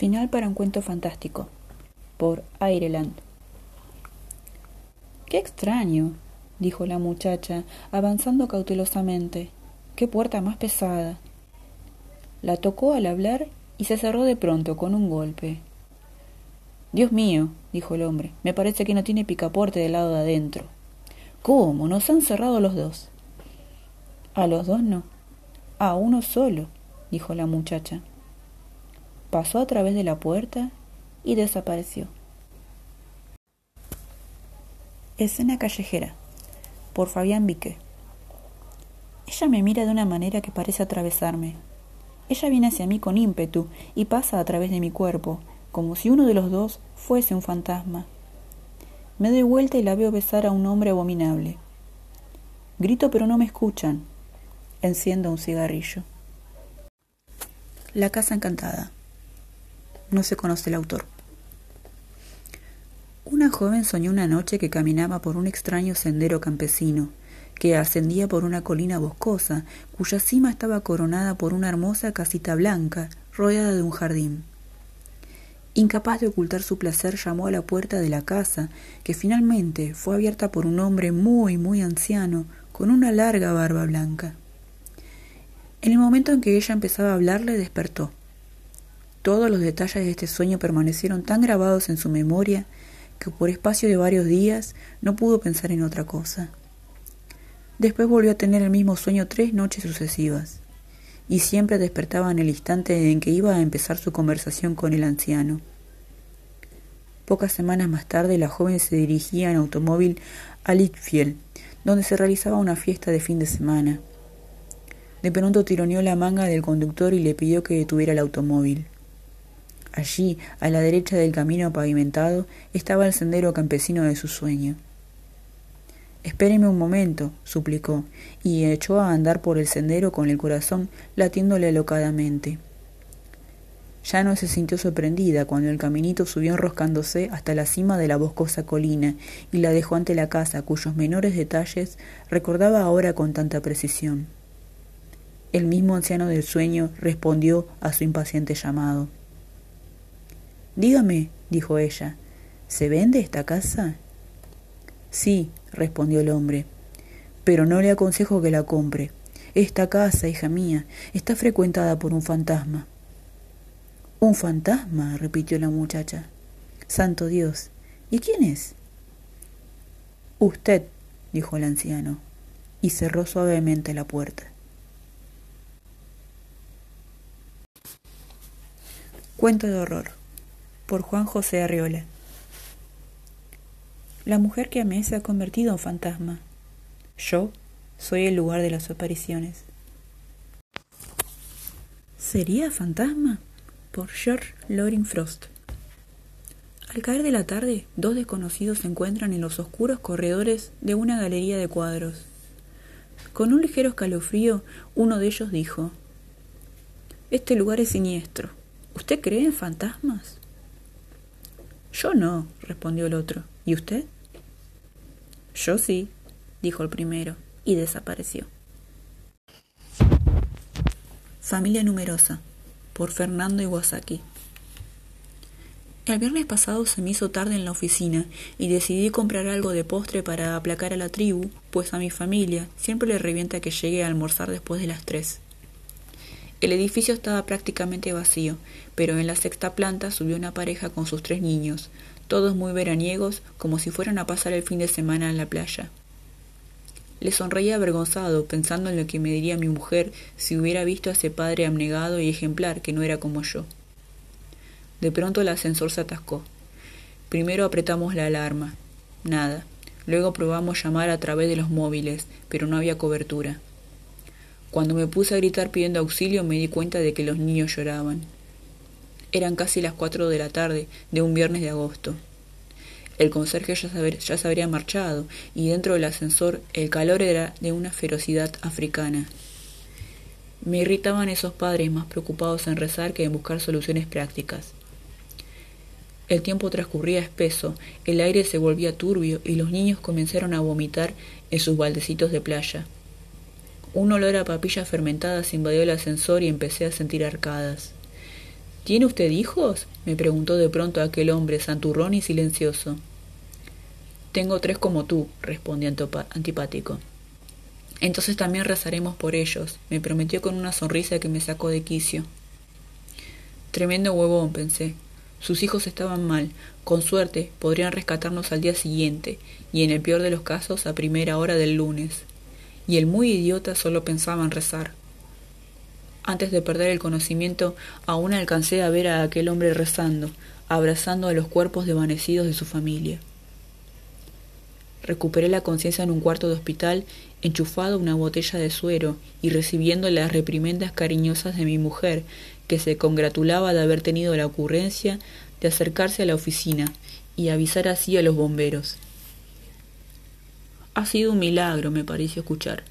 Final para un cuento fantástico. Por Aireland. Qué extraño, dijo la muchacha, avanzando cautelosamente. Qué puerta más pesada. La tocó al hablar y se cerró de pronto con un golpe. Dios mío, dijo el hombre, me parece que no tiene picaporte del lado de adentro. ¿Cómo? Nos han cerrado los dos. A los dos no. A uno solo, dijo la muchacha. Pasó a través de la puerta y desapareció. Escena callejera. Por Fabián Vique. Ella me mira de una manera que parece atravesarme. Ella viene hacia mí con ímpetu y pasa a través de mi cuerpo, como si uno de los dos fuese un fantasma. Me doy vuelta y la veo besar a un hombre abominable. Grito pero no me escuchan. Enciendo un cigarrillo. La casa encantada. No se conoce el autor. Una joven soñó una noche que caminaba por un extraño sendero campesino, que ascendía por una colina boscosa, cuya cima estaba coronada por una hermosa casita blanca, rodeada de un jardín. Incapaz de ocultar su placer, llamó a la puerta de la casa, que finalmente fue abierta por un hombre muy, muy anciano, con una larga barba blanca. En el momento en que ella empezaba a hablarle, despertó. Todos los detalles de este sueño permanecieron tan grabados en su memoria que por espacio de varios días no pudo pensar en otra cosa. Después volvió a tener el mismo sueño tres noches sucesivas y siempre despertaba en el instante en que iba a empezar su conversación con el anciano. Pocas semanas más tarde la joven se dirigía en automóvil a Litfield, donde se realizaba una fiesta de fin de semana. De pronto tironeó la manga del conductor y le pidió que detuviera el automóvil. Allí, a la derecha del camino pavimentado, estaba el sendero campesino de su sueño. Espéreme un momento, suplicó, y echó a andar por el sendero con el corazón latiéndole alocadamente. Ya no se sintió sorprendida cuando el caminito subió enroscándose hasta la cima de la boscosa colina y la dejó ante la casa cuyos menores detalles recordaba ahora con tanta precisión. El mismo anciano del sueño respondió a su impaciente llamado. Dígame, dijo ella, ¿se vende esta casa? Sí, respondió el hombre, pero no le aconsejo que la compre. Esta casa, hija mía, está frecuentada por un fantasma. ¿Un fantasma? repitió la muchacha. Santo Dios. ¿Y quién es? Usted, dijo el anciano, y cerró suavemente la puerta. Cuento de horror por Juan José Arriola. La mujer que amé se ha convertido en fantasma. Yo soy el lugar de las apariciones. ¿Sería fantasma? Por George Loring Frost. Al caer de la tarde, dos desconocidos se encuentran en los oscuros corredores de una galería de cuadros. Con un ligero escalofrío, uno de ellos dijo, Este lugar es siniestro. ¿Usted cree en fantasmas? Yo no, respondió el otro. ¿Y usted? Yo sí, dijo el primero, y desapareció. Familia numerosa, por Fernando Iwasaki. El viernes pasado se me hizo tarde en la oficina y decidí comprar algo de postre para aplacar a la tribu, pues a mi familia siempre le revienta que llegue a almorzar después de las tres. El edificio estaba prácticamente vacío, pero en la sexta planta subió una pareja con sus tres niños, todos muy veraniegos, como si fueran a pasar el fin de semana en la playa. Le sonreía avergonzado, pensando en lo que me diría mi mujer si hubiera visto a ese padre abnegado y ejemplar que no era como yo. De pronto el ascensor se atascó. Primero apretamos la alarma. Nada. Luego probamos llamar a través de los móviles, pero no había cobertura. Cuando me puse a gritar pidiendo auxilio me di cuenta de que los niños lloraban. Eran casi las cuatro de la tarde de un viernes de agosto. El conserje ya, ya se habría marchado y dentro del ascensor el calor era de una ferocidad africana. Me irritaban esos padres más preocupados en rezar que en buscar soluciones prácticas. El tiempo transcurría espeso, el aire se volvía turbio y los niños comenzaron a vomitar en sus baldecitos de playa. Un olor a papillas fermentadas invadió el ascensor y empecé a sentir arcadas. ¿Tiene usted hijos? me preguntó de pronto aquel hombre santurrón y silencioso. Tengo tres como tú, respondí antipático. Entonces también rezaremos por ellos, me prometió con una sonrisa que me sacó de quicio. Tremendo huevón, pensé. Sus hijos estaban mal. Con suerte podrían rescatarnos al día siguiente, y en el peor de los casos a primera hora del lunes. Y el muy idiota solo pensaba en rezar. Antes de perder el conocimiento, aún alcancé a ver a aquel hombre rezando, abrazando a los cuerpos desvanecidos de su familia. Recuperé la conciencia en un cuarto de hospital, enchufado una botella de suero y recibiendo las reprimendas cariñosas de mi mujer, que se congratulaba de haber tenido la ocurrencia de acercarse a la oficina y avisar así a los bomberos. Ha sido un milagro, me pareció escuchar,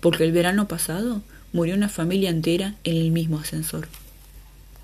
porque el verano pasado murió una familia entera en el mismo ascensor.